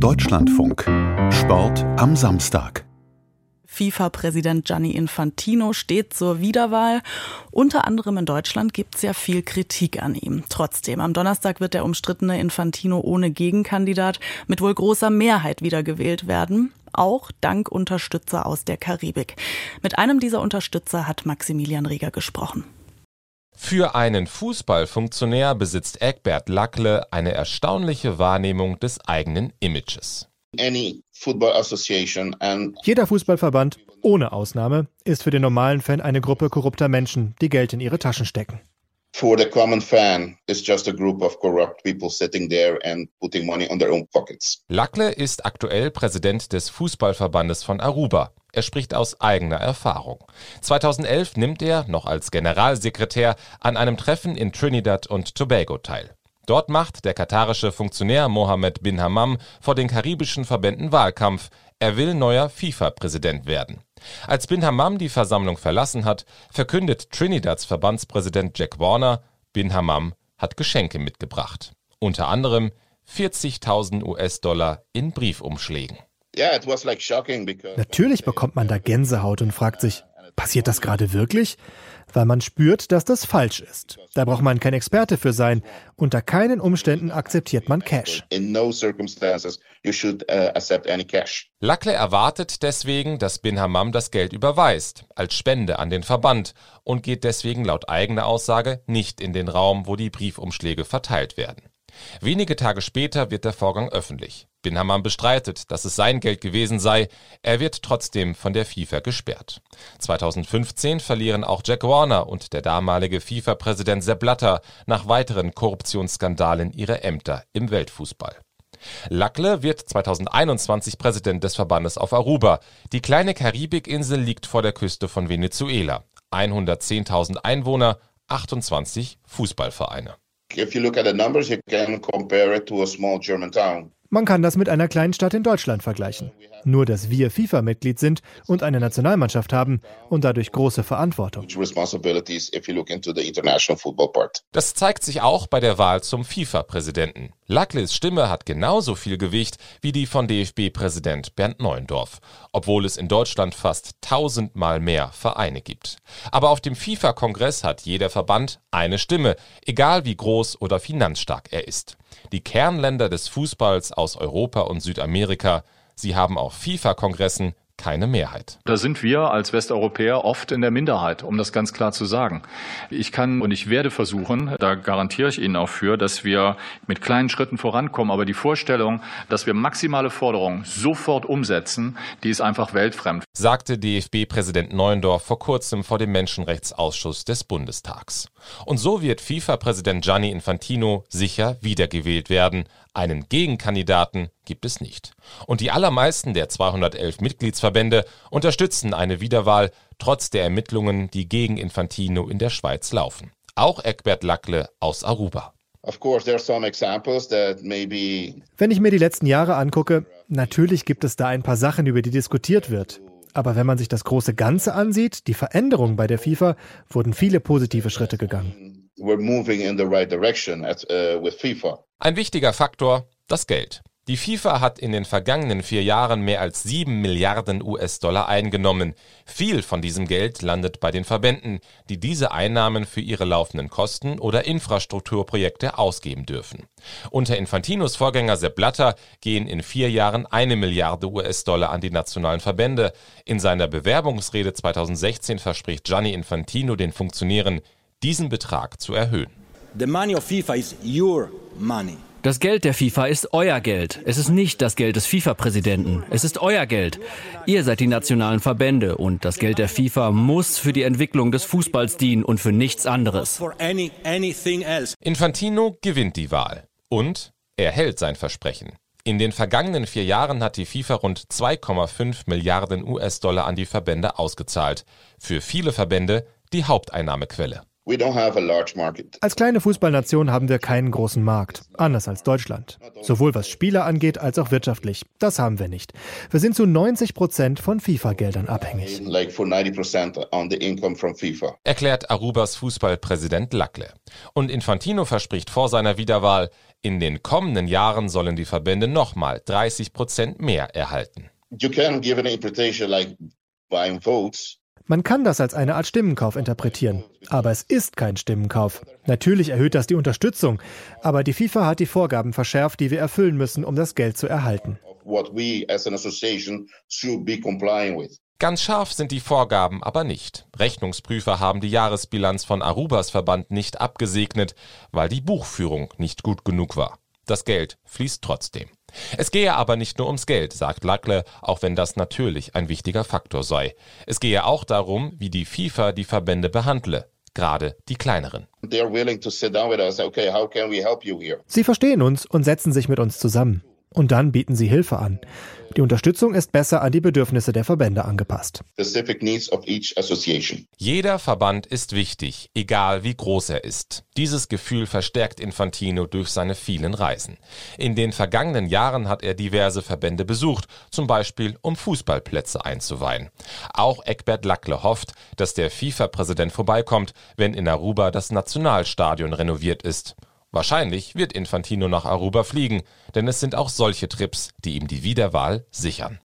Deutschlandfunk. Sport am Samstag. FIFA-Präsident Gianni Infantino steht zur Wiederwahl. Unter anderem in Deutschland gibt es ja viel Kritik an ihm. Trotzdem, am Donnerstag wird der umstrittene Infantino ohne Gegenkandidat mit wohl großer Mehrheit wiedergewählt werden. Auch dank Unterstützer aus der Karibik. Mit einem dieser Unterstützer hat Maximilian Rieger gesprochen. Für einen Fußballfunktionär besitzt Egbert Lackle eine erstaunliche Wahrnehmung des eigenen Images. Jeder Fußballverband, ohne Ausnahme, ist für den normalen Fan eine Gruppe korrupter Menschen, die Geld in ihre Taschen stecken. For the common fan, it's just a group of corrupt people sitting there and putting money on their own pockets. Lackle ist aktuell Präsident des Fußballverbandes von Aruba. Er spricht aus eigener Erfahrung. 2011 nimmt er, noch als Generalsekretär, an einem Treffen in Trinidad und Tobago teil. Dort macht der katarische Funktionär Mohammed bin Hammam vor den karibischen Verbänden Wahlkampf. Er will neuer FIFA-Präsident werden. Als bin Hammam die Versammlung verlassen hat, verkündet Trinidads Verbandspräsident Jack Warner, bin Hammam hat Geschenke mitgebracht. Unter anderem 40.000 US-Dollar in Briefumschlägen. Natürlich bekommt man da Gänsehaut und fragt sich, passiert das gerade wirklich? Weil man spürt, dass das falsch ist. Da braucht man kein Experte für sein. Unter keinen Umständen akzeptiert man Cash. Uh, Lackle erwartet deswegen, dass Bin Hammam das Geld überweist, als Spende an den Verband und geht deswegen laut eigener Aussage nicht in den Raum, wo die Briefumschläge verteilt werden. Wenige Tage später wird der Vorgang öffentlich. Bin Hammam bestreitet, dass es sein Geld gewesen sei. Er wird trotzdem von der FIFA gesperrt. 2015 verlieren auch Jack Warner und der damalige FIFA-Präsident Sepp Blatter nach weiteren Korruptionsskandalen ihre Ämter im Weltfußball. Lackle wird 2021 Präsident des Verbandes auf Aruba. Die kleine Karibikinsel liegt vor der Küste von Venezuela. 110.000 Einwohner, 28 Fußballvereine. If you look at the numbers, you can compare it to a small German town. Man kann das mit einer kleinen Stadt in Deutschland vergleichen. Nur, dass wir FIFA-Mitglied sind und eine Nationalmannschaft haben und dadurch große Verantwortung. Das zeigt sich auch bei der Wahl zum FIFA-Präsidenten. Lackles Stimme hat genauso viel Gewicht wie die von DFB-Präsident Bernd Neuendorf, obwohl es in Deutschland fast tausendmal mehr Vereine gibt. Aber auf dem FIFA-Kongress hat jeder Verband eine Stimme, egal wie groß oder finanzstark er ist. Die Kernländer des Fußballs aus Europa und Südamerika, sie haben auf FIFA-Kongressen keine Mehrheit. Da sind wir als Westeuropäer oft in der Minderheit, um das ganz klar zu sagen. Ich kann und ich werde versuchen, da garantiere ich Ihnen auch für, dass wir mit kleinen Schritten vorankommen. Aber die Vorstellung, dass wir maximale Forderungen sofort umsetzen, die ist einfach weltfremd. Sagte DFB-Präsident Neuendorf vor kurzem vor dem Menschenrechtsausschuss des Bundestags. Und so wird FIFA-Präsident Gianni Infantino sicher wiedergewählt werden. Einen Gegenkandidaten gibt es nicht. Und die allermeisten der 211 Mitgliedsverbände unterstützen eine Wiederwahl, trotz der Ermittlungen, die gegen Infantino in der Schweiz laufen. Auch Egbert Lackle aus Aruba. Wenn ich mir die letzten Jahre angucke, natürlich gibt es da ein paar Sachen, über die diskutiert wird. Aber wenn man sich das große Ganze ansieht, die Veränderungen bei der FIFA, wurden viele positive Schritte gegangen. Uh, Ein wichtiger Faktor, das Geld. Die FIFA hat in den vergangenen vier Jahren mehr als sieben Milliarden US-Dollar eingenommen. Viel von diesem Geld landet bei den Verbänden, die diese Einnahmen für ihre laufenden Kosten oder Infrastrukturprojekte ausgeben dürfen. Unter Infantinos Vorgänger Sepp Blatter gehen in vier Jahren eine Milliarde US-Dollar an die nationalen Verbände. In seiner Bewerbungsrede 2016 verspricht Gianni Infantino den Funktionären, diesen Betrag zu erhöhen. The money of FIFA is your money. Das Geld der FIFA ist euer Geld. Es ist nicht das Geld des FIFA-Präsidenten. Es ist euer Geld. Ihr seid die nationalen Verbände und das Geld der FIFA muss für die Entwicklung des Fußballs dienen und für nichts anderes. Infantino gewinnt die Wahl und er hält sein Versprechen. In den vergangenen vier Jahren hat die FIFA rund 2,5 Milliarden US-Dollar an die Verbände ausgezahlt. Für viele Verbände die Haupteinnahmequelle. Als kleine Fußballnation haben wir keinen großen Markt, anders als Deutschland. Sowohl was Spieler angeht als auch wirtschaftlich. Das haben wir nicht. Wir sind zu 90 Prozent von FIFA-Geldern abhängig. Erklärt Arubas Fußballpräsident Lackle. Und Infantino verspricht vor seiner Wiederwahl, In den kommenden Jahren sollen die Verbände nochmal 30 Prozent mehr erhalten. You can give an interpretation like buying votes. Man kann das als eine Art Stimmenkauf interpretieren, aber es ist kein Stimmenkauf. Natürlich erhöht das die Unterstützung, aber die FIFA hat die Vorgaben verschärft, die wir erfüllen müssen, um das Geld zu erhalten. Ganz scharf sind die Vorgaben aber nicht. Rechnungsprüfer haben die Jahresbilanz von Arubas Verband nicht abgesegnet, weil die Buchführung nicht gut genug war. Das Geld fließt trotzdem. Es gehe aber nicht nur ums Geld, sagt Lackle, auch wenn das natürlich ein wichtiger Faktor sei. Es gehe auch darum, wie die FIFA die Verbände behandle, gerade die kleineren. Sie verstehen uns und setzen sich mit uns zusammen. Und dann bieten sie Hilfe an. Die Unterstützung ist besser an die Bedürfnisse der Verbände angepasst. Jeder Verband ist wichtig, egal wie groß er ist. Dieses Gefühl verstärkt Infantino durch seine vielen Reisen. In den vergangenen Jahren hat er diverse Verbände besucht, zum Beispiel um Fußballplätze einzuweihen. Auch Eckbert Lackle hofft, dass der FIFA-Präsident vorbeikommt, wenn in Aruba das Nationalstadion renoviert ist. Wahrscheinlich wird Infantino nach Aruba fliegen, denn es sind auch solche Trips, die ihm die Wiederwahl sichern.